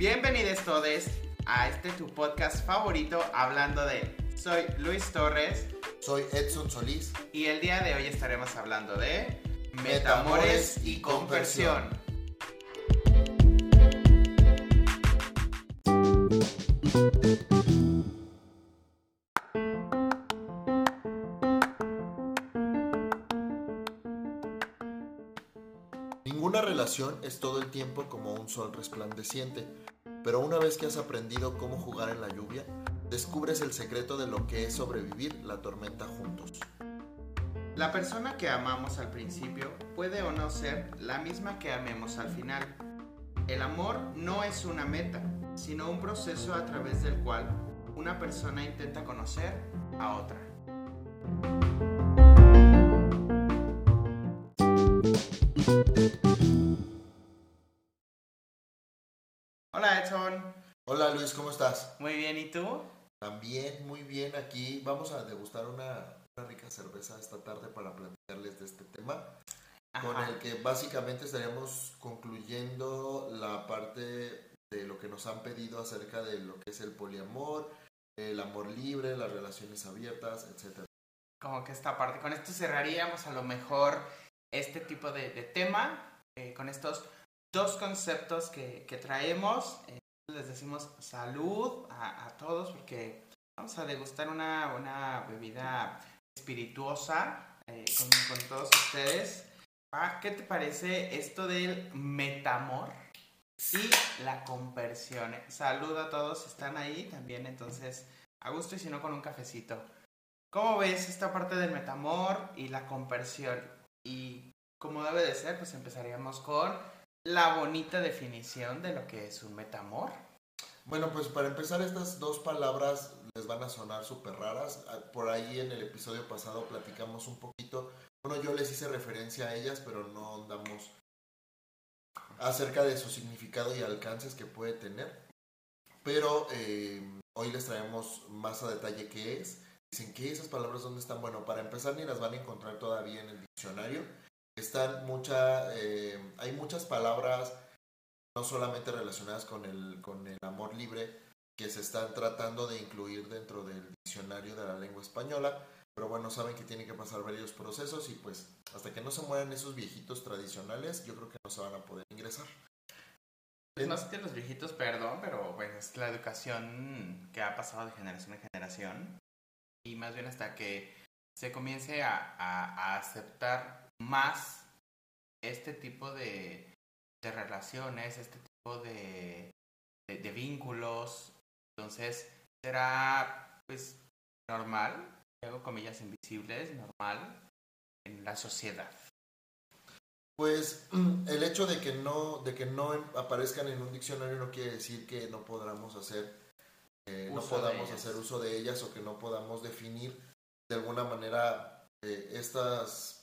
Bienvenidos todos a este tu podcast favorito hablando de Soy Luis Torres Soy Edson Solís. y el día de hoy estaremos hablando de Metamores y Conversión. Es todo el tiempo como un sol resplandeciente, pero una vez que has aprendido cómo jugar en la lluvia, descubres el secreto de lo que es sobrevivir la tormenta juntos. La persona que amamos al principio puede o no ser la misma que amemos al final. El amor no es una meta, sino un proceso a través del cual una persona intenta conocer a otra. ¿Y tú? También muy bien aquí. Vamos a degustar una, una rica cerveza esta tarde para platicarles de este tema, con el que básicamente estaríamos concluyendo la parte de lo que nos han pedido acerca de lo que es el poliamor, el amor libre, las relaciones abiertas, etcétera. como que esta parte. Con esto cerraríamos a lo mejor este tipo de, de tema, eh, con estos dos conceptos que, que traemos. Eh, les decimos salud a, a todos porque vamos a degustar una, una bebida espirituosa eh, con, con todos ustedes. Ah, ¿Qué te parece esto del metamor? Y la conversión. Salud a todos, están ahí también, entonces a gusto y si no con un cafecito. ¿Cómo ves esta parte del metamor y la conversión? Y como debe de ser, pues empezaríamos con la bonita definición de lo que es un metamor. Bueno, pues para empezar estas dos palabras les van a sonar súper raras. Ah, Por ahí en el episodio pasado platicamos un poquito. Bueno, yo les hice referencia a ellas, pero no andamos acerca de su significado y alcances que puede tener. Pero eh, hoy les traemos más a detalle qué es. Dicen que esas palabras dónde están. Bueno, para empezar ni las van a encontrar todavía en el diccionario. Están mucha, eh, hay muchas palabras no solamente relacionadas con el, con el amor libre que se están tratando de incluir dentro del diccionario de la lengua española, pero bueno, saben que tienen que pasar varios procesos y pues hasta que no se mueran esos viejitos tradicionales, yo creo que no se van a poder ingresar. Pues sé si los viejitos, perdón, pero bueno, es la educación que ha pasado de generación en generación. Y más bien hasta que se comience a aceptar más este tipo de, de relaciones, este tipo de, de, de vínculos. Entonces, será pues normal, hago comillas invisibles, normal en la sociedad. Pues el hecho de que no, de que no em- aparezcan en un diccionario no quiere decir que no podamos hacer, eh, no Uso de podamos ellas. hacer uso de ellas o que no podamos definir de alguna manera eh, estas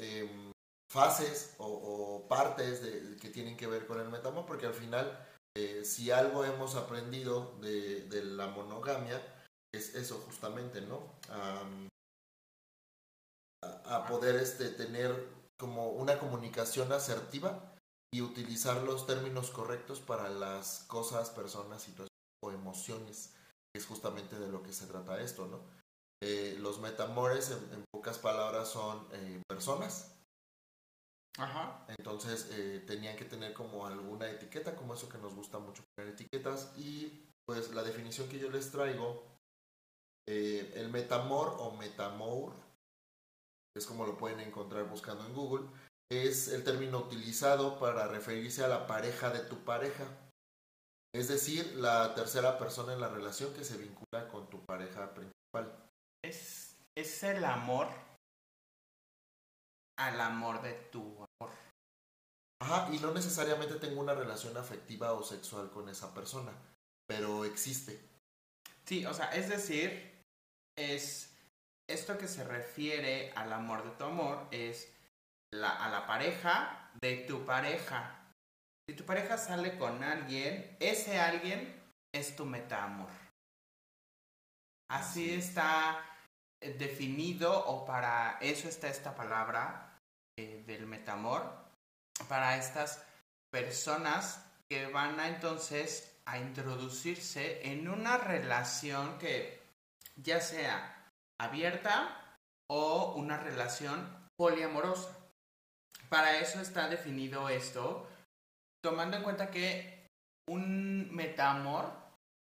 em, fases o, partes de- que tienen que ver con el metamor, porque al final, eh, si algo hemos aprendido de, la monogamia, es eso justamente, ¿no? A poder este, tener como una comunicación asertiva y utilizar los términos correctos para las cosas, personas, situaciones o emociones, que es justamente de lo que se trata esto, ¿no? Eh, los metamores, en, en pocas palabras, son eh, personas, Ajá. entonces eh, tenían que tener como alguna etiqueta, como eso que nos gusta mucho poner etiquetas, y pues la definición que yo les traigo, el metamor o metamour, es como lo pueden encontrar buscando en Google, es el término utilizado para referirse a la pareja de tu pareja. Es decir, la tercera persona en la relación que se vincula con tu pareja principal. Es, el amor al amor de tu amor. Ajá, y no necesariamente tengo una relación afectiva o sexual con esa persona, pero existe. Sí, o sea, es decir, es esto que se refiere al amor de tu amor es la, a la pareja de tu pareja. Si tu pareja sale con alguien, ese alguien es tu metaamor. Así Así es. está definido o para eso está esta palabra eh, del metamor, para estas personas que van a entonces a introducirse en una relación que ya sea abierta o una relación poliamorosa. Para eso está definido esto, tomando en cuenta que un metamor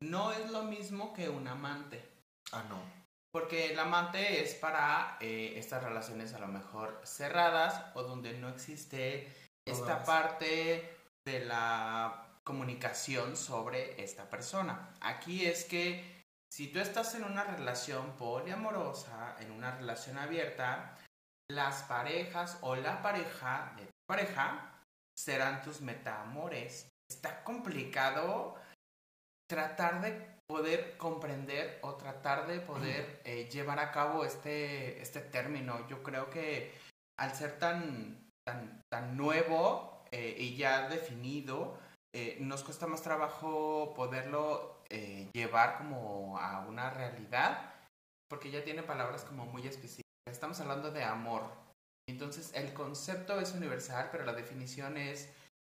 no es lo mismo que un amante. Ah, no. Porque el amante es para eh, estas relaciones a lo mejor cerradas o donde no existe esta Todas. parte de la comunicación sobre esta persona. Aquí es que si tú estás en una relación poliamorosa, en una relación abierta, las parejas o la pareja de tu pareja serán tus metamores. Está complicado tratar de poder comprender o tratar de poder eh, llevar a cabo este, este término. Yo creo que al ser tan, tan, tan nuevo eh, y ya definido, eh, nos cuesta más trabajo poderlo llevar como a una realidad, porque ya tiene palabras como muy específicas. Estamos hablando de amor. Entonces el concepto es universal, pero la definición es,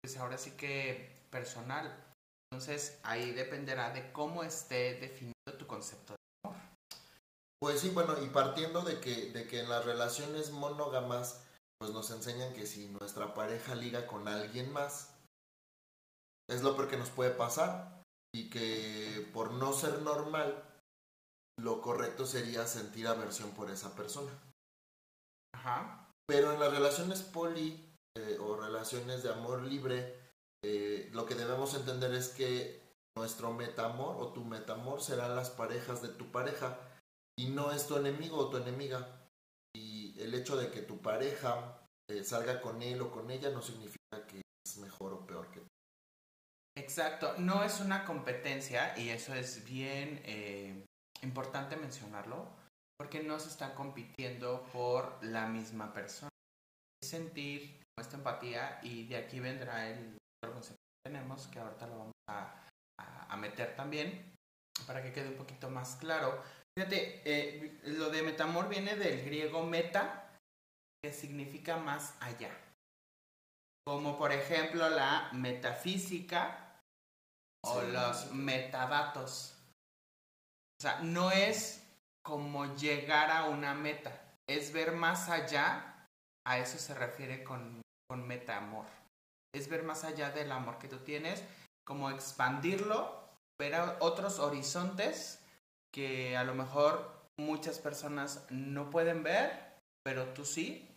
pues ahora sí que personal. Entonces ahí dependerá de cómo esté definido tu concepto de amor. Pues sí, bueno, y partiendo de que, de que en las relaciones monógamas, pues nos enseñan que si nuestra pareja liga con alguien más, es lo peor que nos puede pasar. Y que por no ser normal, lo correcto sería sentir aversión por esa persona. Ajá. Pero en las relaciones poli eh, o relaciones de amor libre, eh, lo que debemos entender es que nuestro metamor o tu metamor serán las parejas de tu pareja y no es tu enemigo o tu enemiga. Y el hecho de que tu pareja eh, salga con él o con ella no significa que es mejor o peor que tú. Exacto, no es una competencia y eso es bien eh, importante mencionarlo, porque no se está compitiendo por la misma persona. Sentir esta empatía y de aquí vendrá el otro concepto que tenemos, que ahorita lo vamos a, a- a meter también, para que quede un poquito más claro. Fíjate, eh, lo de metamor viene del griego meta, que significa más allá. Como por ejemplo la metafísica o Sí. los metadatos. O sea, no es como llegar a una meta, es ver más allá, a eso se refiere con, con metaamor. Es ver más allá del amor que tú tienes, como expandirlo, ver otros horizontes que a lo mejor muchas personas no pueden ver, pero tú sí.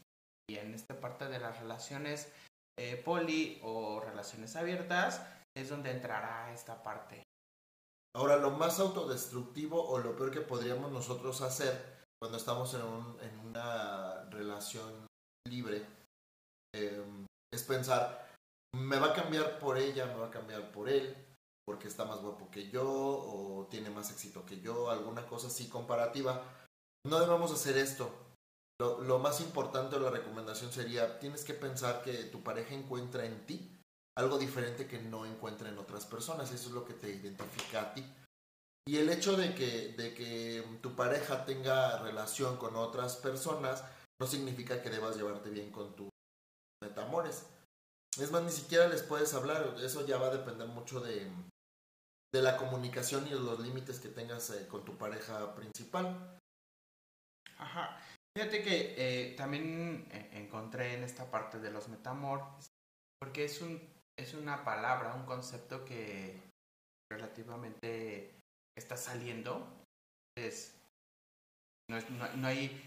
Y en esta parte de las relaciones eh, poli o relaciones abiertas es donde entrará esta parte. Ahora, lo más autodestructivo o lo peor que podríamos nosotros hacer cuando estamos en una relación libre eh, es pensar, me va a cambiar por ella, me va a cambiar por él, porque está más guapo que yo o tiene más éxito que yo, alguna cosa así comparativa. No debemos hacer esto. Lo, más importante o la recomendación sería, tienes que pensar que tu pareja encuentra en ti algo diferente que no encuentra en otras personas. Eso es lo que te identifica a ti. Y el hecho de que, de que tu pareja tenga relación con otras personas no significa que debas llevarte bien con tus metamores. Es más, ni siquiera les puedes hablar. Eso ya va a depender mucho de, de la comunicación y de los límites que tengas eh, con tu pareja principal. Ajá. Fíjate que eh, también eh, encontré en esta parte de los metamor, porque es un es una palabra, un concepto que relativamente está saliendo. Es, no, no- no hay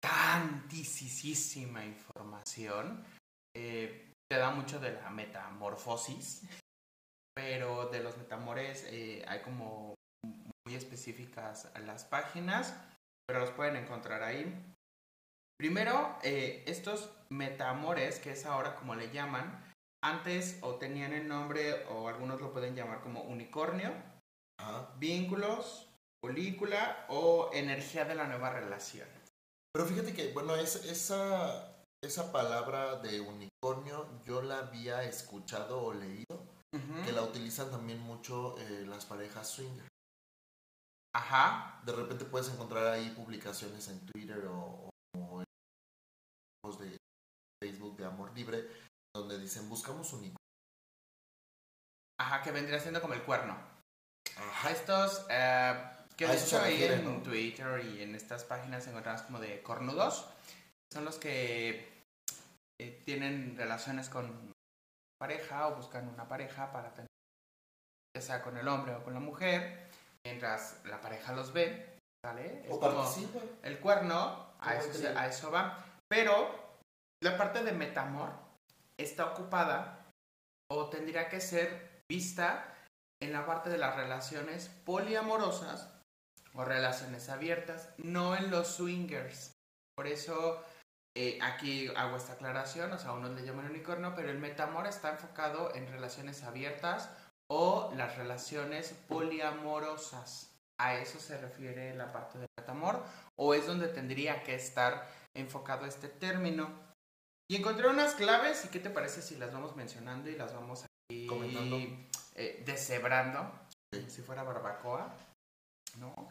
tantísima información. Te da mucho de la metamorfosis, pero de los metamores eh, hay como muy específicas las páginas, pero los pueden encontrar ahí. Primero, eh, estos metamores, que es ahora como le llaman, antes o tenían el nombre o algunos lo pueden llamar como unicornio, Ajá. vínculos, película o energía de la nueva relación. Pero fíjate que, bueno, es, esa, esa palabra de unicornio yo la había escuchado o leído, que la utilizan también mucho eh, las parejas swinger. Ajá, De repente puedes encontrar ahí publicaciones en Twitter o, o en grupos de Facebook de Amor Libre donde dicen buscamos unicornio. Ajá, que vendría siendo como el cuerno. Ajá. Estos, eh, que de hecho ahí en ¿no? Twitter y en estas páginas encontramos como de cornudos, son los que eh, tienen relaciones con pareja o buscan una pareja para tener, ya sea con el hombre o con la mujer, mientras la pareja los ve, ¿vale? Es O como el cuerno, a eso, a eso va. Pero la parte de metamor está ocupada o tendría que ser vista en la parte de las relaciones poliamorosas o relaciones abiertas, no en los swingers. Por eso eh, aquí hago esta aclaración, o sea, unos le llaman unicornio, pero el metamor está enfocado en relaciones abiertas o las relaciones poliamorosas. A eso se refiere la parte del metamor, o es donde tendría que estar enfocado este término. Y encontré unas claves, y qué te parece si las vamos mencionando y las vamos aquí Comentando. eh, deshebrando, como si fuera barbacoa, ¿no?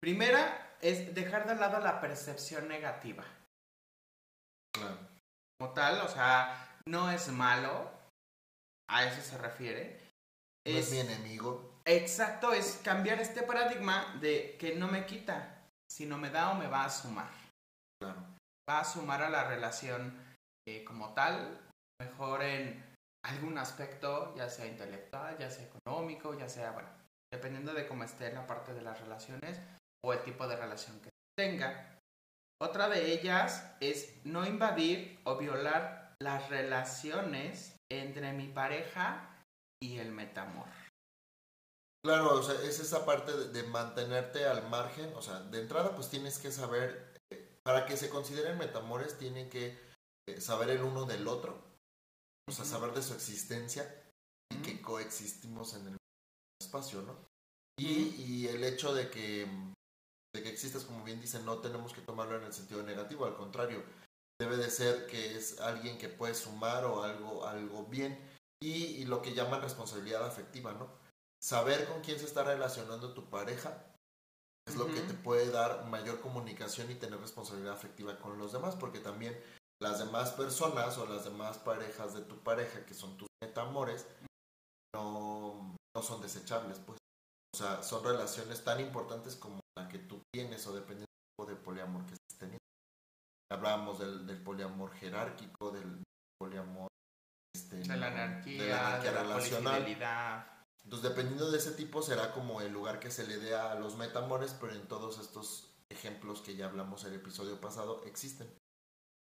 Primera es dejar de lado la percepción negativa. Claro. Como tal, o sea, no es malo, a eso se refiere. No es mi enemigo. Exacto, es cambiar este paradigma de que no me quita, sino me da o me va a sumar. Claro. Va a sumar a la relación eh, como tal, mejor en algún aspecto, ya sea intelectual, ya sea económico, ya sea, bueno, dependiendo de cómo esté la parte de las relaciones o el tipo de relación que tenga. Otra de ellas es no invadir o violar las relaciones entre mi pareja y el metamor. Claro, o sea, es esa parte de, de mantenerte al margen. O sea, de entrada, pues tienes que saber, eh, para que se consideren metamores, tienen que eh, saber el uno del otro. O sea, saber de su existencia y que coexistimos en el espacio, ¿no? Y, y el hecho de que, de que existas, como bien dicen, no tenemos que tomarlo en el sentido negativo, al contrario, debe de ser que es alguien que puede sumar o algo, algo bien. Y, y lo que llaman responsabilidad afectiva, ¿no? Saber con quién se está relacionando tu pareja es lo que te puede dar mayor comunicación y tener responsabilidad afectiva con los demás, porque también las demás personas o las demás parejas de tu pareja, que son tus metamores, no, no son desechables, pues. O sea, son relaciones tan importantes como la que tú tienes o dependiendo del tipo de poliamor que estés teniendo. Hablábamos del, del poliamor jerárquico, del poliamor este, De la anarquía, de la anarquía de la relacional. Entonces, dependiendo de ese tipo, será como el lugar que se le dé a los metamores, pero en todos estos ejemplos que ya hablamos en el episodio pasado, existen.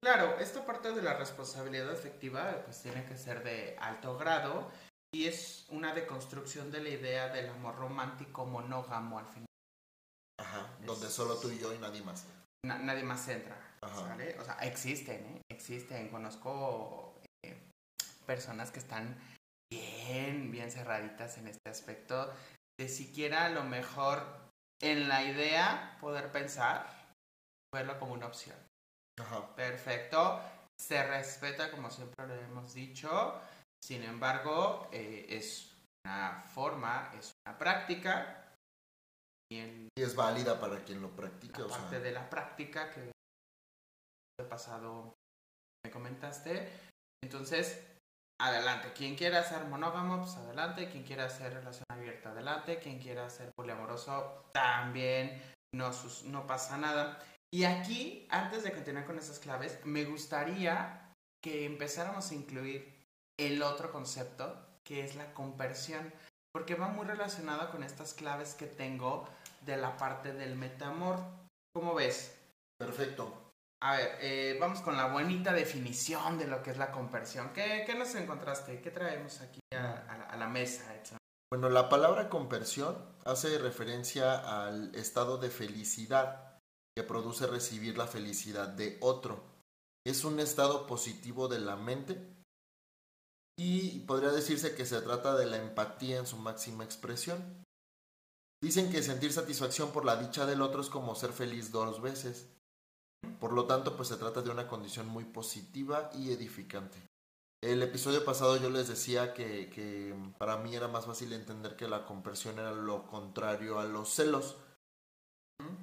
Claro, esta parte de la responsabilidad afectiva pues tiene que ser de alto grado y es una deconstrucción de la idea del amor romántico monógamo al final. Ajá. Donde Es- solo tú y yo y nadie más. Na- nadie más entra, Ajá. ¿sale? O sea, existen, ¿eh? Existen. Conozco eh, personas que están bien, bien cerraditas en este aspecto de siquiera a lo mejor en la idea poder pensar, verlo como una opción. Ajá. Perfecto. Se respeta, como siempre lo hemos dicho. Sin embargo, eh, es una forma, es una práctica. Y es válida para quien lo practique. la O parte sea, de la práctica que el pasado me comentaste. Entonces, adelante. Quien quiera ser monógamo, pues adelante. Quien quiera hacer relación abierta, adelante. Quien quiera ser poliamoroso, también. No, sus- no pasa nada. Y aquí, antes de continuar con esas claves, me gustaría que empezáramos a incluir el otro concepto, que es la conversión, porque va muy relacionado con estas claves que tengo de la parte del metamor. ¿Cómo ves? perfecto. A ver, eh, vamos con la bonita definición de lo que es la conversión. ¿Qué, qué nos encontraste? ¿Qué traemos aquí a, a la, a la mesa, Edson? Bueno, la palabra conversión hace referencia al estado de felicidad que produce recibir la felicidad de otro. Es un estado positivo de la mente y podría decirse que se trata de la empatía en su máxima expresión. Dicen que sentir satisfacción por la dicha del otro es como ser feliz dos veces. Por lo tanto, pues se trata de una condición muy positiva y edificante. El episodio pasado yo les decía que, para mí era más fácil entender que la conversión era lo contrario a los celos,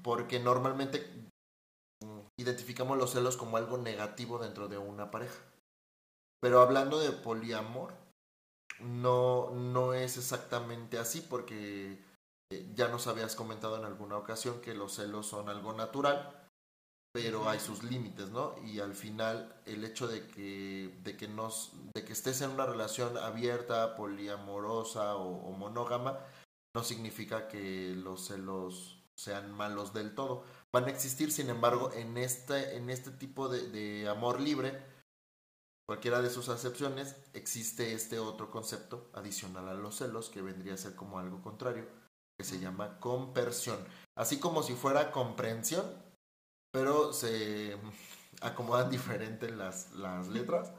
porque normalmente identificamos los celos como algo negativo dentro de una pareja. Pero hablando de poliamor, no, no es exactamente así porque eh, ya nos habías comentado en alguna ocasión que los celos son algo natural, pero hay sus límites, ¿no? Y al final el hecho de que, de que, nos, de que estés en una relación abierta, poliamorosa o, monógama, no significa que los celos sean malos del todo. Van a existir, sin embargo, en este, en este tipo de, de amor libre, cualquiera de sus acepciones, existe este otro concepto adicional a los celos que vendría a ser como algo contrario, que se llama compersión. Así como si fuera comprensión, pero se acomodan diferente las, las letras.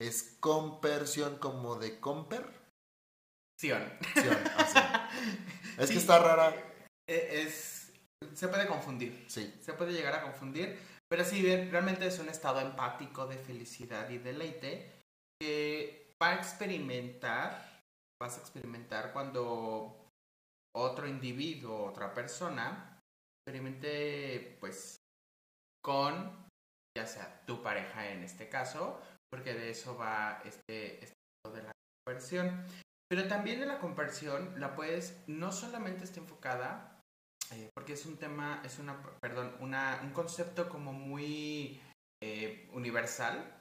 Es compersión como de comper. Sion. Es que está rara. E, es, se puede confundir. Sí. Se puede llegar a confundir. Pero sí, realmente es un estado empático de felicidad y deleite que va a experimentar, vas a experimentar cuando otro individuo, otra persona, experimente pues con ya sea tu pareja en este caso, porque de eso va este, este de la conversión. Pero también en la conversión la puedes, no solamente está enfocada, eh, porque es un tema, es una, perdón, una, un concepto como muy eh, universal,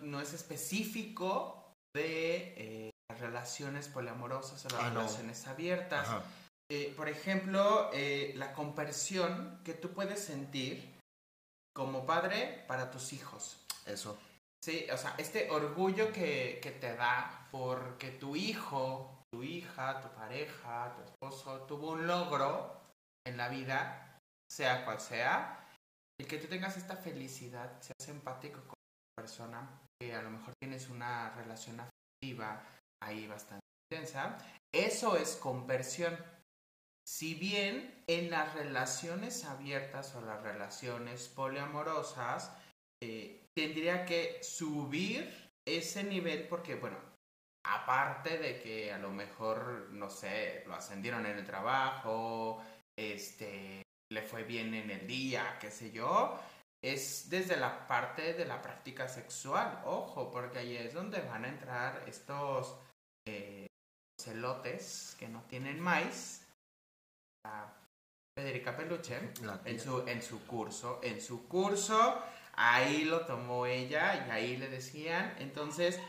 no, es específico de eh, relaciones poliamorosas o las ah, relaciones abiertas. por ejemplo, la conversión que tú puedes sentir como padre para tus hijos. Eso. Sí, o sea, este orgullo que, que te da porque tu hijo, tu hija, tu pareja, tu esposo tuvo un logro en la vida, sea cual sea, y que tú tengas esta felicidad, seas empático con la persona, que a lo mejor tienes una relación afectiva ahí bastante intensa, eso es conversión. Si bien en las relaciones abiertas o las relaciones poliamorosas eh, tendría que subir ese nivel porque, bueno, aparte de que a lo mejor, no sé, lo ascendieron en el trabajo, este, le fue bien en el día, qué sé yo, es desde la parte de la práctica sexual, ojo, porque ahí es donde van a entrar estos eh, celotes que no tienen maíz Federica Peluche en su, en su curso. En su curso, ahí lo tomó ella y ahí le decían. Entonces,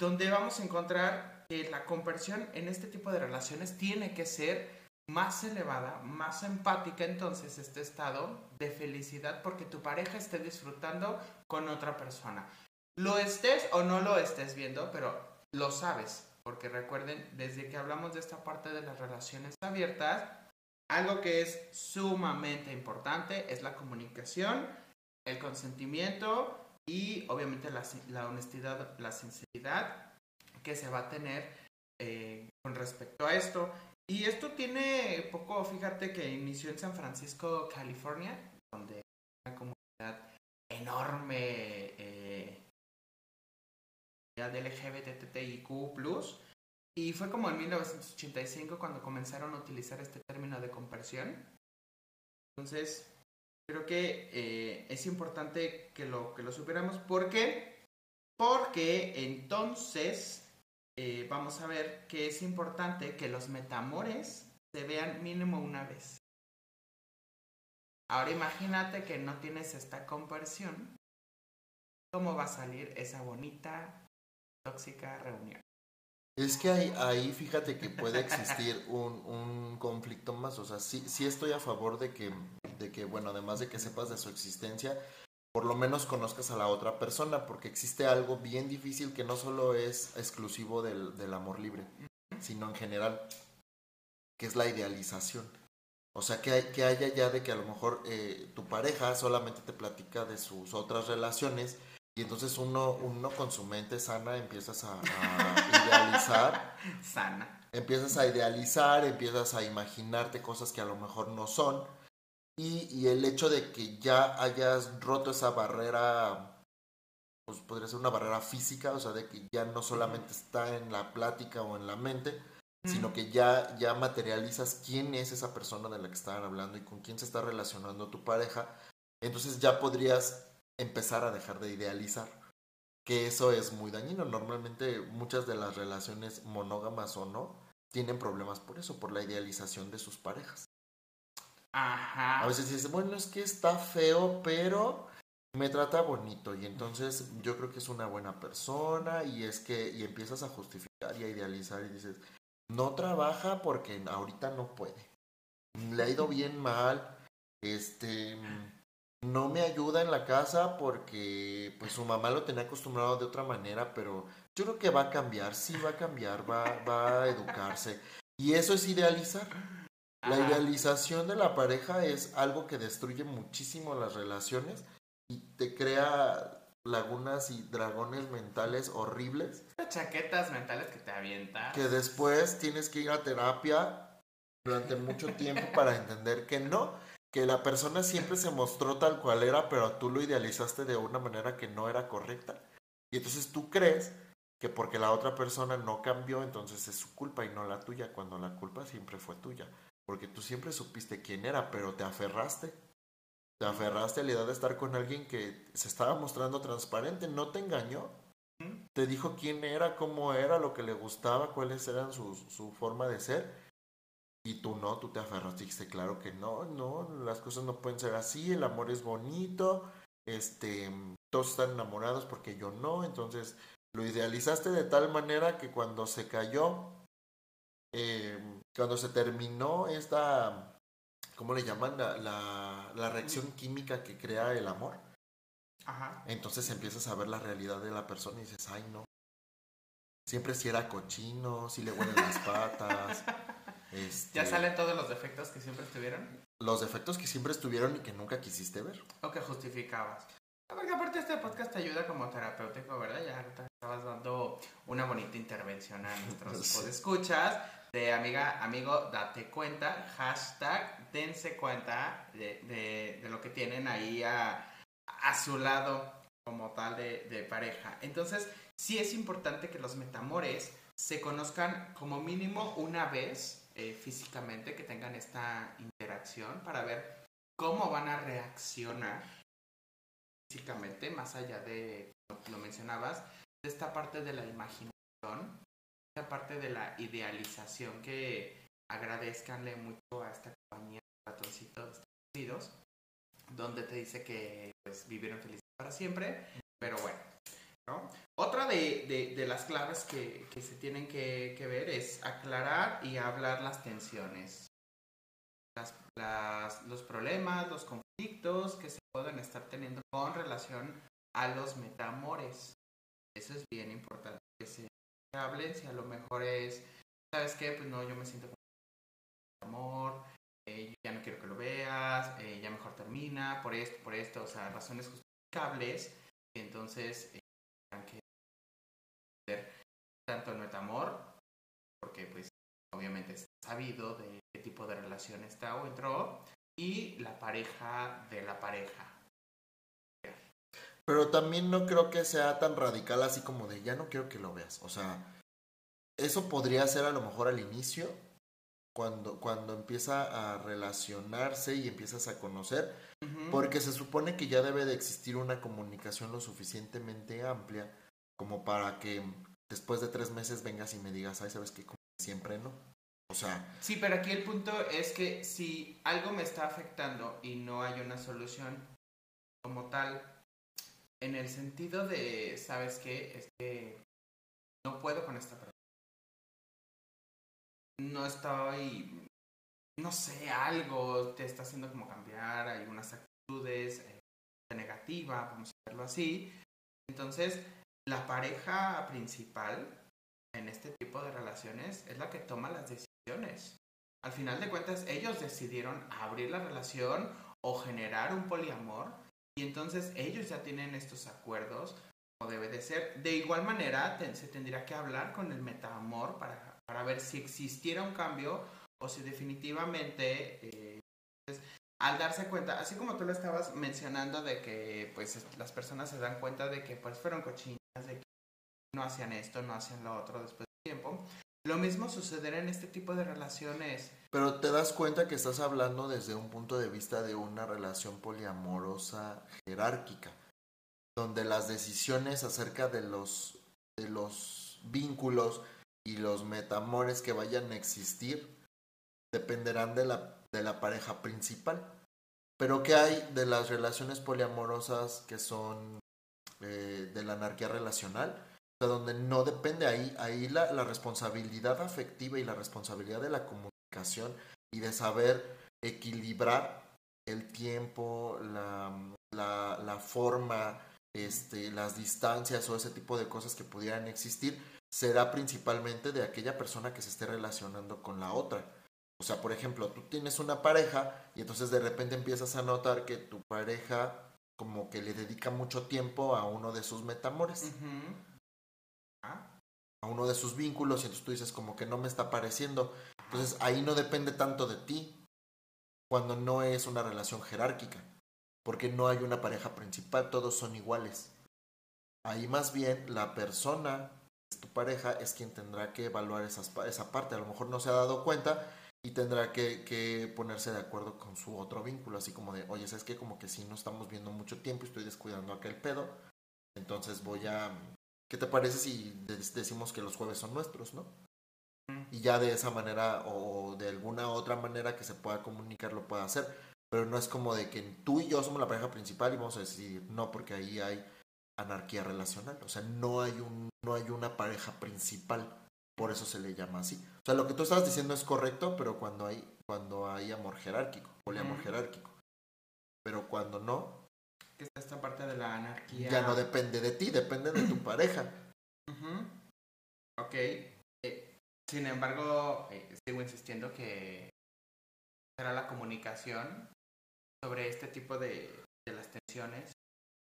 donde vamos a encontrar que la conversión en este tipo de relaciones tiene que ser más elevada, más empática, entonces este estado de felicidad porque tu pareja esté disfrutando con otra persona. Lo estés o no lo estés viendo, pero lo sabes, porque recuerden, desde que hablamos de esta parte de las relaciones abiertas, algo que es sumamente importante es la comunicación, el consentimiento y obviamente la, honestidad, la sinceridad que se va a tener eh, con respecto a esto. Y esto tiene poco, fíjate que inició en San Francisco, California, donde hay una comunidad enorme eh, de LGBTIQ+, y fue como en 1985 cuando comenzaron a utilizar este término de conversión. Entonces, creo que eh, es importante que lo, que lo supiéramos. ¿Por qué? Porque entonces eh, vamos a ver que es importante que los metamores se vean mínimo una vez. Ahora imagínate que no tienes esta conversión. ¿Cómo va a salir esa bonita, tóxica reunión? Es que ahí, ahí fíjate que puede existir un, un, conflicto más. O sea, sí, sí estoy a favor de que, de que, bueno, además de que sepas de su existencia, por lo menos conozcas a la otra persona, porque existe algo bien difícil que no solo es exclusivo del, del amor libre, sino en general, que es la idealización. O sea, que, que haya ya de que a lo mejor eh, tu pareja solamente te platica de sus otras relaciones y entonces uno, uno con su mente sana empiezas a, idealizar. Sana. Empiezas a idealizar, empiezas a imaginarte cosas que a lo mejor no son. Y, y el hecho de que ya hayas roto esa barrera, pues podría ser una barrera física, o sea, de que ya no solamente está en la plática o en la mente, sino que ya, ya materializas quién es esa persona de la que estaban hablando y con quién se está relacionando tu pareja. Entonces ya podrías empezar a dejar de idealizar. que eso es muy dañino. Normalmente muchas de las relaciones monógamas o no tienen problemas por eso, por la idealización de sus parejas. Ajá. A veces dices, bueno, es que está feo, pero me trata bonito y entonces yo creo que es una buena persona y es que y empiezas a justificar y a idealizar y dices, no trabaja porque ahorita no puede. Le ha ido bien mal, este no me ayuda en la casa porque pues su mamá lo tenía acostumbrado de otra manera, pero yo creo que va a cambiar, sí va a cambiar, va, va a educarse. Y eso es idealizar. La idealización de la pareja es algo que destruye muchísimo las relaciones y te crea lagunas y dragones mentales horribles. Chaquetas mentales que te avientan. Que después tienes que ir a terapia durante mucho tiempo para entender que no, que la persona siempre se mostró tal cual era, pero tú lo idealizaste de una manera que no era correcta. Y entonces tú crees que porque la otra persona no cambió, entonces es su culpa y no la tuya, cuando la culpa siempre fue tuya. Porque tú siempre supiste quién era, pero te aferraste te aferraste a la idea de estar con alguien que se estaba mostrando transparente, no te engañó. Te dijo quién era, cómo era, lo que le gustaba, cuáles eran su, su forma de ser. Y tú no, tú te aferraste y dijiste, claro que no, no, las cosas no pueden ser así, el amor es bonito, este, todos están enamorados porque yo no, entonces lo idealizaste de tal manera que cuando se cayó, eh, cuando se terminó esta ¿cómo le llaman? La, la, reacción química que crea el amor. Ajá. Entonces empiezas a ver la realidad de la persona y dices, ay no. Siempre si era cochino, si le huelen las patas. este... ¿Ya salen todos los defectos que siempre estuvieron? Los defectos que siempre estuvieron y que nunca quisiste ver. O que justificabas. Porque aparte este podcast te ayuda como terapéutico, ¿verdad? Ya te estabas dando una bonita intervención a nuestros sí. escuchas de amiga, amigo, date cuenta, hashtag, dense cuenta de, lo que tienen ahí a, su lado como tal de, pareja. Entonces, sí es importante que los metamores se conozcan como mínimo una vez eh, físicamente, que tengan esta interacción para ver cómo van a reaccionar físicamente, más allá de, lo mencionabas, de esta parte de la imaginación parte de la idealización que agradezcanle mucho a esta compañía de Estados Unidos, donde te dice que pues vivieron felices para siempre, pero bueno. ¿No? Otra de, de, las claves que, que se tienen que, que, ver es aclarar y hablar las tensiones, las, las, los problemas, los conflictos que se pueden estar teniendo con relación a los metamores. Eso es bien importante que se hablen, si a lo mejor es, ¿sabes qué? Pues no, yo me siento con amor, eh, ya no quiero que lo veas, eh, ya mejor termina, por esto, por esto, o sea, razones justificables, entonces eh, que tanto el metamor, porque pues obviamente es sabido de qué tipo de relación está o entró, y la pareja de la pareja. Pero también no creo que sea tan radical así como de ya no quiero que lo veas. O sea, eso podría ser a lo mejor al inicio, cuando, cuando empieza a relacionarse y empiezas a conocer, porque se supone que ya debe de existir una comunicación lo suficientemente amplia como para que después de tres meses vengas y me digas, ay, sabes que siempre no. O sea. Sí, pero aquí el punto es que si algo me está afectando y no hay una solución como tal, en el sentido de, ¿sabes qué? Es que no puedo con esta persona. No estoy, no sé, algo te está haciendo como cambiar, hay unas actitudes eh, negativas, vamos a así. Entonces, la pareja principal en este tipo de relaciones es la que toma las decisiones. Al final de cuentas, ellos decidieron abrir la relación o generar un poliamor y entonces ellos ya tienen estos acuerdos, como debe de ser. De igual manera, se tendría que hablar con el metaamor para, para ver si existiera un cambio o si definitivamente, eh, pues, al darse cuenta, así como tú lo estabas mencionando de que pues las personas se dan cuenta de que pues fueron cochinas, de que no hacían esto, no hacían lo otro después de tiempo, lo mismo sucederá en este tipo de relaciones. Pero te das cuenta que estás hablando desde un punto de vista de una relación poliamorosa jerárquica. donde las decisiones acerca de los, de los vínculos y los metamores que vayan a existir dependerán de la, de la pareja principal. Pero ¿qué hay de las relaciones poliamorosas que son eh, de la anarquía relacional? O donde no depende ahí, ahí la, la responsabilidad afectiva y la responsabilidad de la comunicación y de saber equilibrar el tiempo, la, la, la forma, este, las distancias o ese tipo de cosas que pudieran existir, será principalmente de aquella persona que se esté relacionando con la otra. O sea, por ejemplo, tú tienes una pareja y entonces de repente empiezas a notar que tu pareja como que le dedica mucho tiempo a uno de sus metamores. Ah, a uno de sus vínculos y entonces tú dices como que no me está pareciendo. Entonces ahí no depende tanto de ti cuando no es una relación jerárquica, porque no hay una pareja principal, todos son iguales. Ahí más bien la persona, tu pareja, es quien tendrá que evaluar esas, esa parte. A lo mejor no se ha dado cuenta y tendrá que, que ponerse de acuerdo con su otro vínculo, así como de, oye, ¿sabes qué? Como que si no estamos viendo mucho tiempo y estoy descuidando aquel pedo, entonces voy a... ¿Qué te parece si de- decimos que los jueves son nuestros, no? y ya de esa manera o de alguna otra manera que se pueda comunicar lo pueda hacer. Pero no es como de que tú y yo somos la pareja principal y vamos a decir no, porque ahí hay anarquía relacional. O sea, no hay, un, no hay una pareja principal. Por eso se le llama así. O sea, lo que tú estabas diciendo es correcto, pero cuando hay, cuando hay amor jerárquico, poliamor Ujú. jerárquico. Pero cuando no, esta parte de la anarquía. ya no depende de ti, depende de tu pareja. Ujú. Ok. Eh, sin embargo, eh, sigo insistiendo que será la comunicación sobre este tipo de, de las tensiones,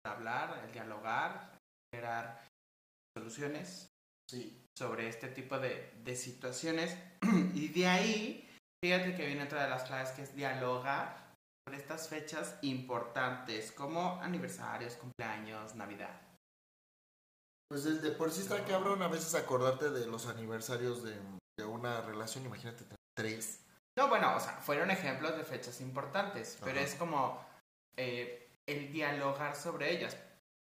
hablar, el dialogar, generar soluciones Sí. sobre este tipo de, de situaciones. y de ahí, fíjate que viene otra de las claves que es dialogar sobre estas fechas importantes como aniversarios, cumpleaños, Navidad. Pues el de por sí está cabrón a veces acordarte de los aniversarios de, de una relación, imagínate tres. No, bueno, o sea, fueron ejemplos de fechas importantes, pero Ajá. es como eh, el dialogar sobre ellas.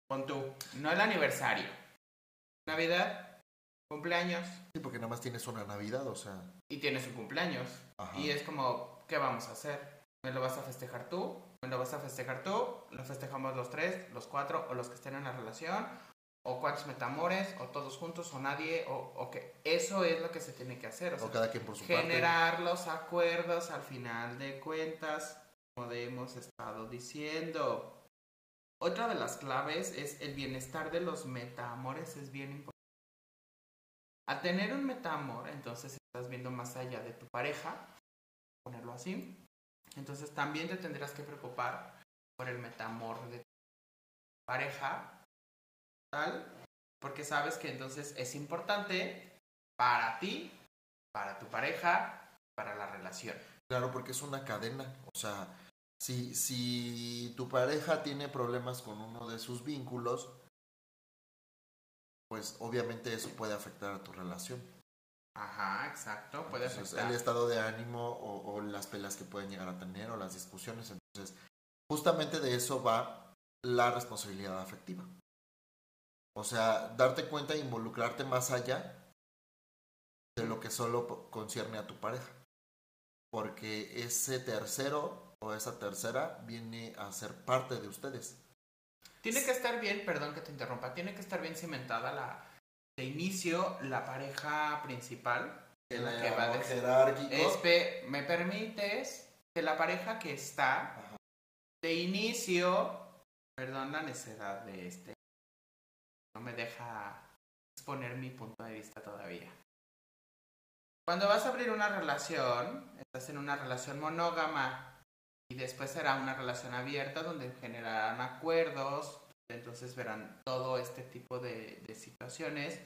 Pon tú, no el aniversario. Navidad, cumpleaños, Sí, porque nada más tienes una Navidad, o sea. y tienes un cumpleaños. Ajá. Y es como, ¿qué vamos a hacer? ¿Me lo vas a festejar tú? ¿Me lo vas a festejar tú? ¿Lo festejamos los tres, los cuatro o los que estén en la relación? ¿O cuántos metamores? ¿O todos juntos? ¿O nadie? ¿O, o qué? Eso es lo que se tiene que hacer. O sea, O cada quien por su parte. generar los acuerdos al final de cuentas, como hemos estado diciendo. Otra de las claves es el bienestar de los metaamores, es bien importante. Al tener un metaamor, entonces estás viendo más allá de tu pareja, ponerlo así. Entonces también te tendrás que preocupar por el metamor de tu pareja, tal, porque sabes que entonces es importante para ti para tu pareja, para la relación. Claro, porque es una cadena. O sea, si, si tu pareja tiene problemas con uno de sus vínculos, pues obviamente eso puede afectar a tu relación. Ajá, exacto, puede Entonces, afectar. el estado de ánimo o, o las peleas que pueden llegar a tener o las discusiones. Entonces, justamente de eso va la responsabilidad afectiva. O sea, darte cuenta e involucrarte más allá de lo que solo concierne a tu pareja. Porque ese tercero o esa tercera viene a ser parte de ustedes. Tiene que estar bien, perdón que te interrumpa, tiene que estar bien cimentada la de inicio la pareja principal. El la que va a decir. Espe- ¿me permites que la pareja que está Ajá. de inicio, perdón la necedad de este, no me deja exponer mi punto de vista todavía. Cuando vas a abrir una relación, estás en una relación monógama y después será una relación abierta donde generarán acuerdos, entonces verán todo este tipo de, situaciones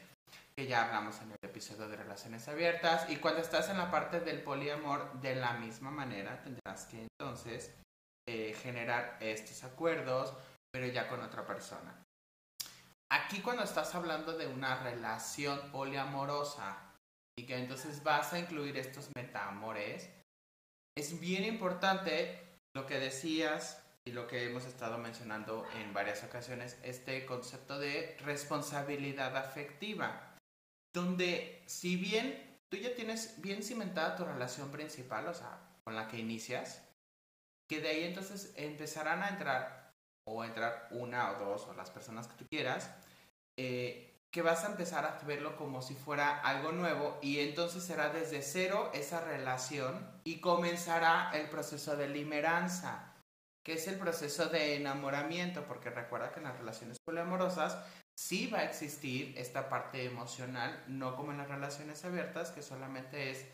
que ya hablamos en el episodio de relaciones abiertas y cuando estás en la parte del poliamor de la misma manera tendrás que entonces eh, generar estos acuerdos pero ya con otra persona. Aquí cuando estás hablando de una relación poliamorosa y que entonces vas a incluir estos metaamores, es bien importante lo que decías y lo que hemos estado mencionando en varias ocasiones, este concepto de responsabilidad afectiva, donde si bien tú ya tienes bien cimentada tu relación principal, o sea, con la que inicias, que de ahí entonces empezarán a entrar, o entrar una o dos, o las personas que tú quieras, eh, que vas a empezar a verlo como si fuera algo nuevo y entonces será desde cero esa relación y comenzará el proceso de limeranza, que es el proceso de enamoramiento, porque recuerda que en las relaciones poliamorosas sí va a existir esta parte emocional, no como en las relaciones abiertas, que solamente es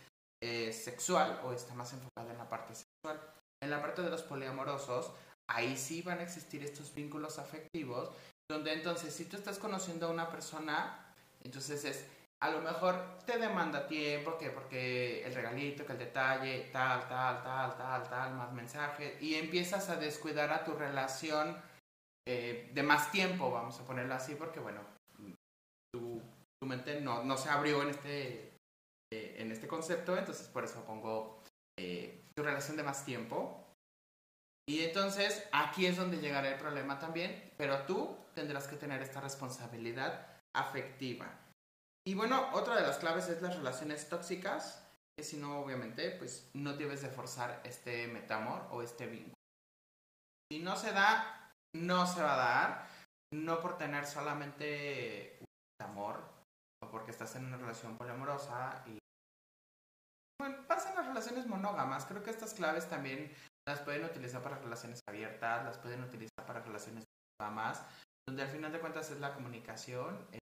eh, sexual o está más enfocada en la parte sexual. En la parte de los poliamorosos, ahí sí van a existir estos vínculos afectivos donde entonces si tú estás conociendo a una persona, entonces es, a lo mejor te demanda tiempo, que porque el regalito, que el detalle, tal, tal, tal, tal, tal, más mensajes, y empiezas a descuidar a tu relación eh, de más tiempo, vamos a ponerlo así, porque bueno, tu, tu mente no, no, se abrió en este, eh, en este concepto, entonces por eso pongo eh, tu relación de más tiempo. Y entonces aquí es donde llegará el problema también, pero tú tendrás que tener esta responsabilidad afectiva. Y bueno, otra de las claves es las relaciones tóxicas, que si no, obviamente, pues no debes de forzar este metamor o este vínculo. Si no se da, no se va a dar, no por tener solamente un amor, o porque estás en una relación poliamorosa y... Bueno, pasan las relaciones monógamas, creo que estas claves también las pueden utilizar para relaciones abiertas, las pueden utilizar para relaciones más, donde al final de cuentas es la comunicación, es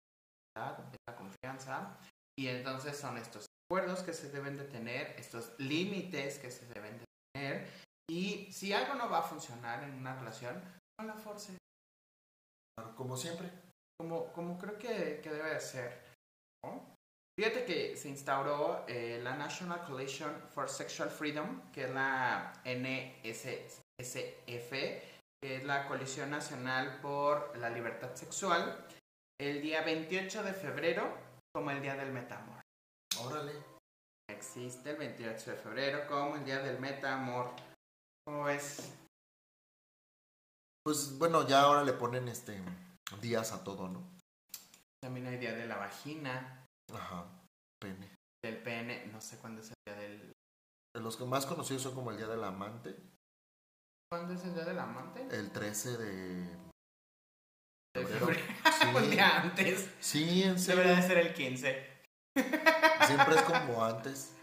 la confianza, y entonces son estos acuerdos que se deben de tener, estos límites que se deben de tener, y si algo no va a funcionar en una relación, no la force. Como siempre. Como, como creo que, que debe de ser. Fíjate que se instauró eh, la National Coalition for Sexual Freedom, que es la NSSF, que es la Coalición Nacional por la Libertad Sexual, el día 28 de febrero como el Día del Metamor. Órale. Existe el 28 de febrero como el Día del Metamor. ¿Cómo es? Pues bueno, ya ahora le ponen este días a todo, ¿no? También hay Día de la Vagina. Ajá, pene. Del pene, no sé cuándo es el Día del... Los que más conocidos son como el Día del Amante. ¿Cuándo es el día del amante? El 13 de febrero. Sí. Un día antes. Sí, en serio. Debería de ser el 15. Siempre es como antes.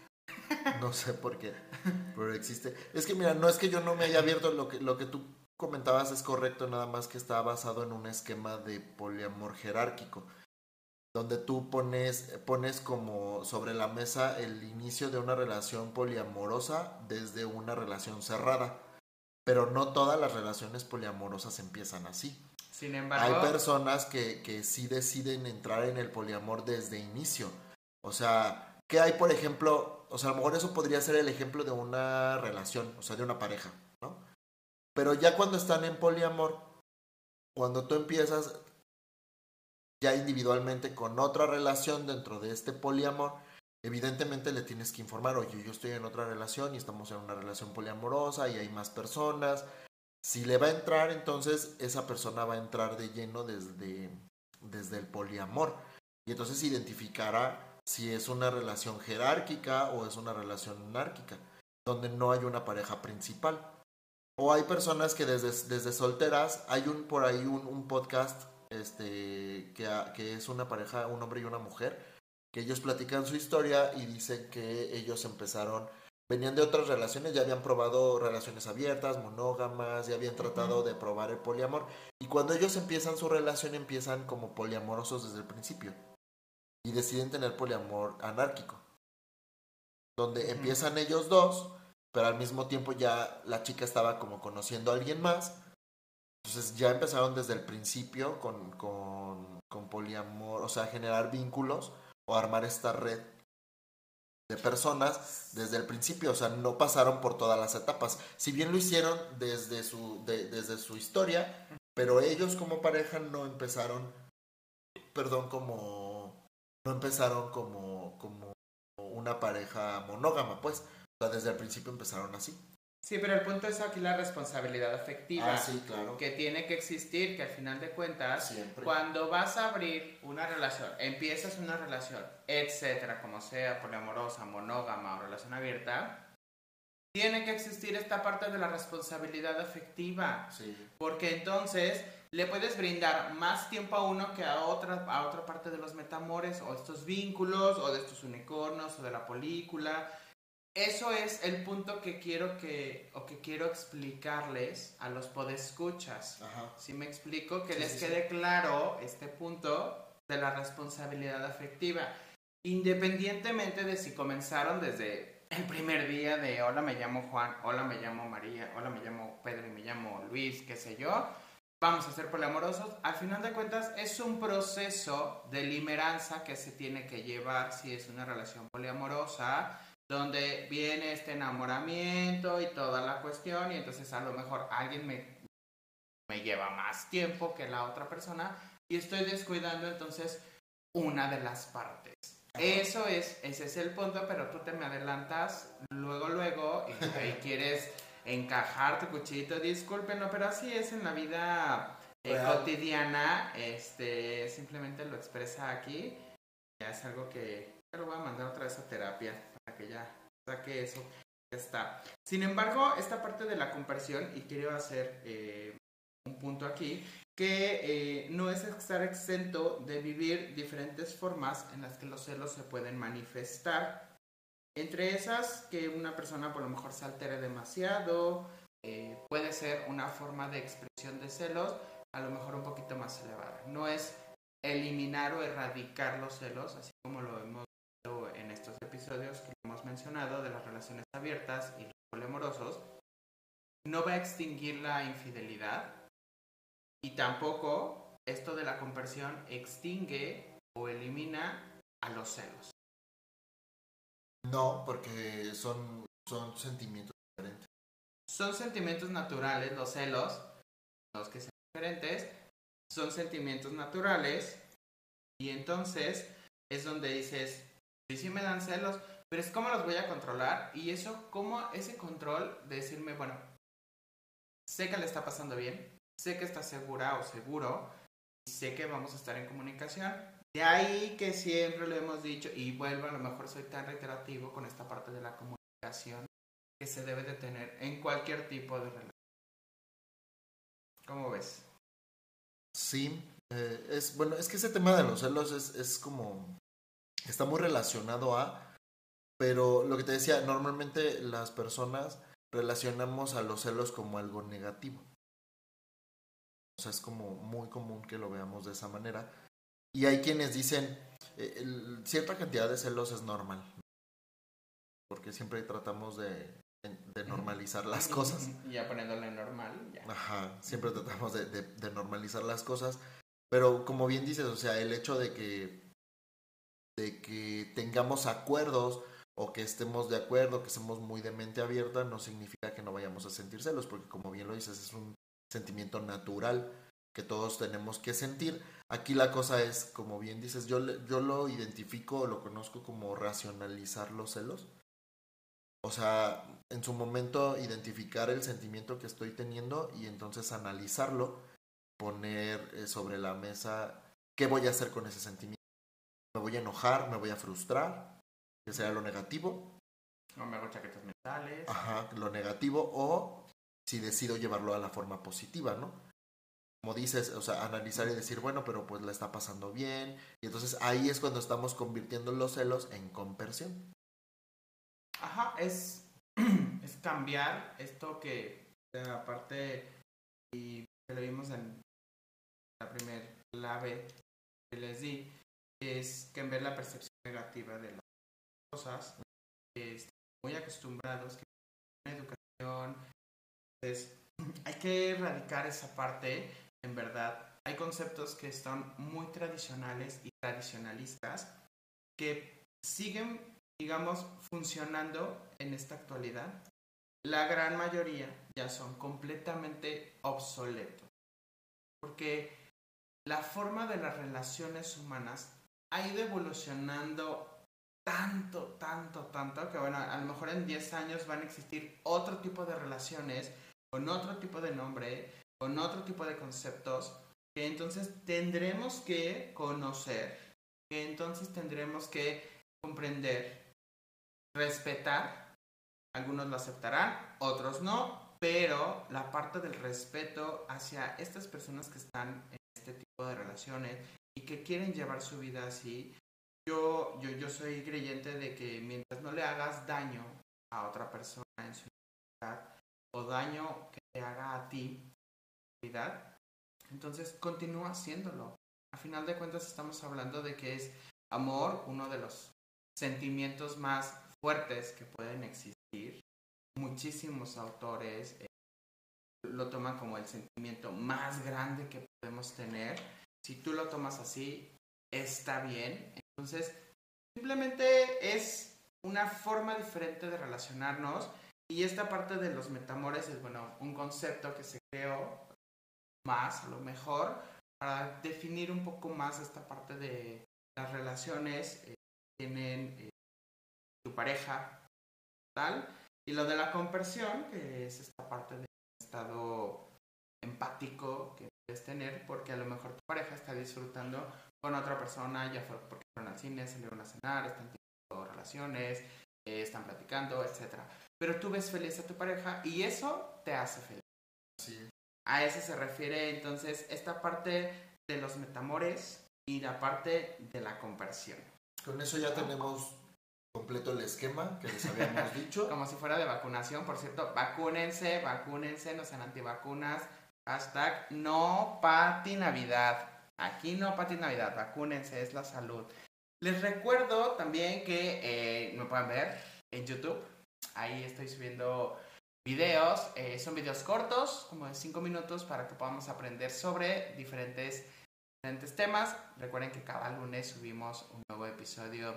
No sé por qué, pero existe. Es que mira, no es que yo no me haya abierto, lo que, lo que tú comentabas es correcto, nada más que está basado en un esquema de poliamor jerárquico, donde tú pones, pones como sobre la mesa el inicio de una relación poliamorosa desde una relación cerrada. Pero no todas las relaciones poliamorosas empiezan así. Sin embargo, hay personas que, que sí deciden entrar en el poliamor desde inicio. O sea, ¿qué hay, por ejemplo? O sea, a lo mejor eso podría ser el ejemplo de una relación, o sea, de una pareja, ¿no? Pero ya cuando están en poliamor, cuando tú empiezas ya individualmente con otra relación dentro de este poliamor, evidentemente le tienes que informar, oye, yo estoy en otra relación y estamos en una relación poliamorosa y hay más personas. Si le va a entrar, entonces esa persona va a entrar de lleno desde, desde el poliamor. Y entonces identificará si es una relación jerárquica o es una relación anárquica, donde no hay una pareja principal. O hay personas que desde, desde solteras, hay un por ahí un, un podcast este, que, que es una pareja, un hombre y una mujer, que ellos platican su historia y dicen que ellos empezaron, venían de otras relaciones, ya habían probado relaciones abiertas, monógamas, ya habían tratado de probar el poliamor. Y cuando ellos empiezan su relación, empiezan como poliamorosos desde el principio. Y deciden tener poliamor anárquico. Donde empiezan ellos dos, pero al mismo tiempo ya la chica estaba como conociendo a alguien más. Entonces ya empezaron desde el principio con, con, poliamor, o sea, generar vínculos o armar esta red de personas desde el principio, o sea, no pasaron por todas las etapas. Si bien lo hicieron desde su, de, desde su historia, pero ellos como pareja no empezaron, perdón, como, no empezaron como, como una pareja monógama, pues, o sea, desde el principio empezaron así. Sí, pero el punto es aquí la responsabilidad afectiva. Ah, sí, claro. Que tiene que existir, que al final de cuentas, Siempre. cuando vas a abrir una relación, empiezas una relación, etcétera, como sea, poliamorosa, monógama o relación abierta, tiene que existir esta parte de la responsabilidad afectiva. Sí. Porque entonces le puedes brindar más tiempo a uno que a otra, a otra parte de los metamores, o estos vínculos, o de estos unicornios, o de la película. Eso es el punto que quiero que, o que quiero explicarles a los podescuchas. Ajá. Si me explico, que Sí, les sí, sí. quede claro este punto de la responsabilidad afectiva. Independientemente de si comenzaron desde el primer día de hola me llamo Juan, hola me llamo María, hola me llamo Pedro y me llamo Luis, qué sé yo, vamos a ser poliamorosos. Al final de cuentas es un proceso de limeranza que se tiene que llevar si es una relación poliamorosa donde viene este enamoramiento y toda la cuestión y entonces a lo mejor alguien me, me lleva más tiempo que la otra persona y estoy descuidando entonces una de las partes. Eso es, ese es el punto, pero tú te me adelantas luego, luego y, y quieres encajar tu cuchillito, discúlpenlo, pero así es en la vida eh, cotidiana, este, simplemente lo expresa aquí, es algo que ya lo voy a mandar otra vez a terapia para que ya saque eso, ya está. Sin embargo, esta parte de la conversión, y quiero hacer eh, un punto aquí, que eh, no es estar exento de vivir diferentes formas en las que los celos se pueden manifestar. Entre esas, que una persona por lo mejor se altere demasiado, eh, puede ser una forma de expresión de celos, a lo mejor un poquito más elevada. No es eliminar o erradicar los celos, así como lo hemos visto en estos episodios que hemos mencionado de las relaciones abiertas y los poliamorosos. No va a extinguir la infidelidad y tampoco esto de la conversión extingue o elimina a los celos. No, porque son, son sentimientos diferentes. Son sentimientos naturales, los celos, los que sean diferentes, son sentimientos naturales y entonces es donde dices, sí, sí me dan celos, pero es cómo los voy a controlar y eso, como ese control de decirme, bueno, sé que le está pasando bien, sé que está segura o seguro, y sé que vamos a estar en comunicación. De ahí que siempre lo hemos dicho y vuelvo, a lo mejor soy tan reiterativo con esta parte de la comunicación que se debe de tener en cualquier tipo de relación. ¿Cómo ves? Sí, eh, es bueno, es que ese tema de los celos es, es como está muy relacionado a, pero lo que te decía, normalmente las personas relacionamos a los celos como algo negativo. O sea, es como muy común que lo veamos de esa manera. Y hay quienes dicen, eh, el- cierta cantidad de celos es normal. Porque siempre tratamos de, de normalizar las cosas. Y ya poniéndole normal, ya. Ajá, siempre tratamos de, de- de normalizar las cosas, pero como bien dices, o sea, el hecho de que, de que tengamos acuerdos o que estemos de acuerdo, que estemos muy de mente abierta, no significa que no vayamos a sentir celos, porque como bien lo dices, es un sentimiento natural que todos tenemos que sentir. Aquí la cosa es, como bien dices, yo, yo lo identifico o lo conozco como racionalizar los celos. O sea, en su momento identificar el sentimiento que estoy teniendo y entonces analizarlo, poner eh, sobre la mesa qué voy a hacer con ese sentimiento. Me voy a enojar, me voy a frustrar, que sea lo negativo, No me hago chaquetas mentales. ajá, lo negativo, o si decido llevarlo a la forma positiva, ¿no? Como dices, o sea, analizar y decir, bueno, pero pues la está pasando bien, y entonces ahí es cuando estamos convirtiendo los celos en conversión. Ajá, es, es cambiar esto que, aparte, y que lo vimos en la primer clave que les di, es cambiar la percepción negativa de las cosas. estamos muy acostumbrados, que una educación, entonces hay que erradicar esa parte, en verdad. Hay conceptos que están muy tradicionales y tradicionalistas que siguen digamos, funcionando en esta actualidad, la gran mayoría ya son completamente obsoletos. Porque la forma de las relaciones humanas ha ido evolucionando tanto, tanto, tanto, que bueno, a lo mejor en 10 años van a existir otro tipo de relaciones, con otro tipo de nombre, con otro tipo de conceptos, que entonces tendremos que conocer, que entonces tendremos que comprender, respetar, algunos lo aceptarán, otros no, pero la parte del respeto hacia estas personas que están en este tipo de relaciones y que quieren llevar su vida así, yo, yo, yo soy creyente de que mientras no le hagas daño a otra persona en su vida o daño que te haga a ti, entonces continúa haciéndolo. A final de cuentas estamos hablando de que es amor uno de los sentimientos más fuertes que pueden existir. Muchísimos autores eh, lo toman como el sentimiento más grande que podemos tener. Si tú lo tomas así, está bien. Entonces, simplemente es una forma diferente de relacionarnos y esta parte de los metamores es, bueno, un concepto que se creó más, a lo mejor, para definir un poco más esta parte de las relaciones eh, tienen eh, tu pareja, tal, y lo de la conversión, que es esta parte del estado empático que puedes tener, porque a lo mejor tu pareja está disfrutando con otra persona, ya fue porque fueron al cine, salieron a cenar, están teniendo relaciones, eh, están platicando, etc. Pero tú ves feliz a tu pareja y eso te hace feliz. Sí. A eso se refiere entonces esta parte de los metamores y la parte de la conversión. Con eso ya tenemos completo el esquema que les habíamos dicho. Como si fuera de vacunación, por cierto, vacúnense, vacúnense, no sean antivacunas. Hashtag no pati Navidad. Aquí no pati Navidad, vacúnense, es la salud. Les recuerdo también que eh, me pueden ver en YouTube. Ahí estoy subiendo videos. Eh, son videos cortos, como de 5 minutos, para que podamos aprender sobre diferentes, diferentes temas. Recuerden que cada lunes subimos un nuevo episodio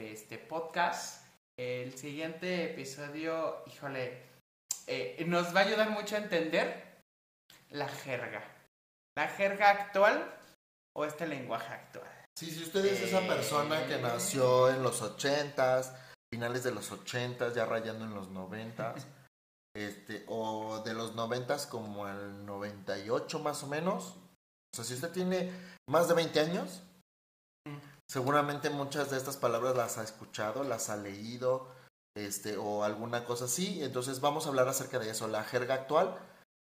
de este podcast. El siguiente episodio, híjole, eh, nos va a ayudar mucho a entender la jerga. La jerga actual o este lenguaje actual. Sí, si usted es esa persona que nació en los ochentas, finales de los ochentas, ya rayando en los noventas, este, o de los noventas como el 98 más o menos. O sea, si usted tiene más de 20 años, seguramente muchas de estas palabras las ha escuchado, las ha leído, este, o alguna cosa así. Entonces vamos a hablar acerca de eso, la jerga actual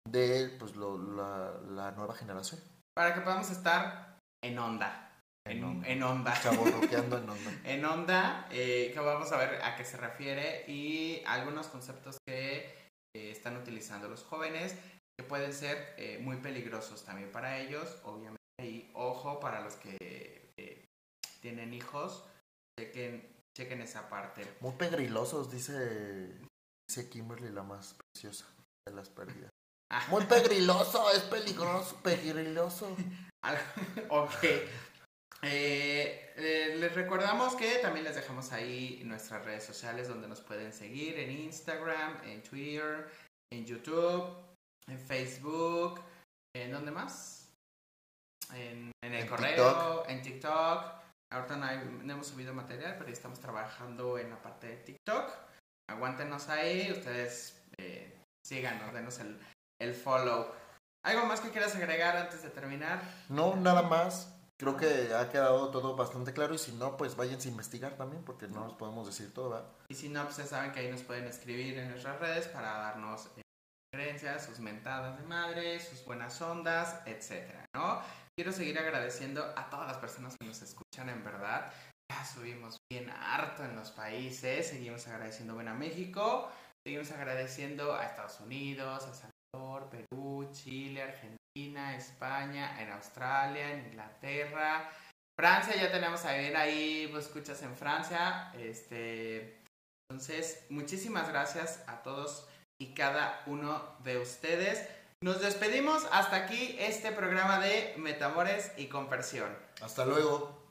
de pues, lo, la, la nueva generación. Para que podamos estar en onda. En, onda. En onda. en onda. en onda, eh, que vamos a ver a qué se refiere y algunos conceptos que eh, están utilizando los jóvenes que pueden ser eh, muy peligrosos también para ellos, obviamente. Y ojo para los que tienen hijos, chequen, chequen esa parte. Muy pegrilosos, dice, dice Kimberly, la más preciosa de las pérdidas. Ah. Muy pegriloso, es peligroso, pegriloso. ok. Eh, eh, les recordamos que también les dejamos ahí nuestras redes sociales donde nos pueden seguir en Instagram, en Twitter, en YouTube, en Facebook, ¿en dónde más? En, el correo, en TikTok. Ahorita no, hemos subido material, pero estamos trabajando en la parte de TikTok. Aguántenos ahí, ustedes eh, síganos, denos el, el follow. ¿Algo más que quieras agregar antes de terminar? No, nada más. Creo que ha quedado todo bastante claro y si no, pues váyanse a investigar también porque no nos podemos decir todo, ¿verdad? Y si no, pues ya saben que ahí nos pueden escribir en nuestras redes para darnos sus mentadas de madre, sus buenas ondas, etcétera, ¿no? Quiero seguir agradeciendo a todas las personas que nos escuchan, en verdad. Ya subimos bien harto en los países, seguimos agradeciendo a México, seguimos agradeciendo a Estados Unidos, a Salvador, Perú, Chile, Argentina. España, en Australia, en Inglaterra. Francia, ya tenemos a ver ahí, vos escuchas en Francia. Este, entonces, muchísimas gracias a todos y cada uno de ustedes. Nos despedimos hasta aquí este programa de Metamores y Conversión. Hasta luego.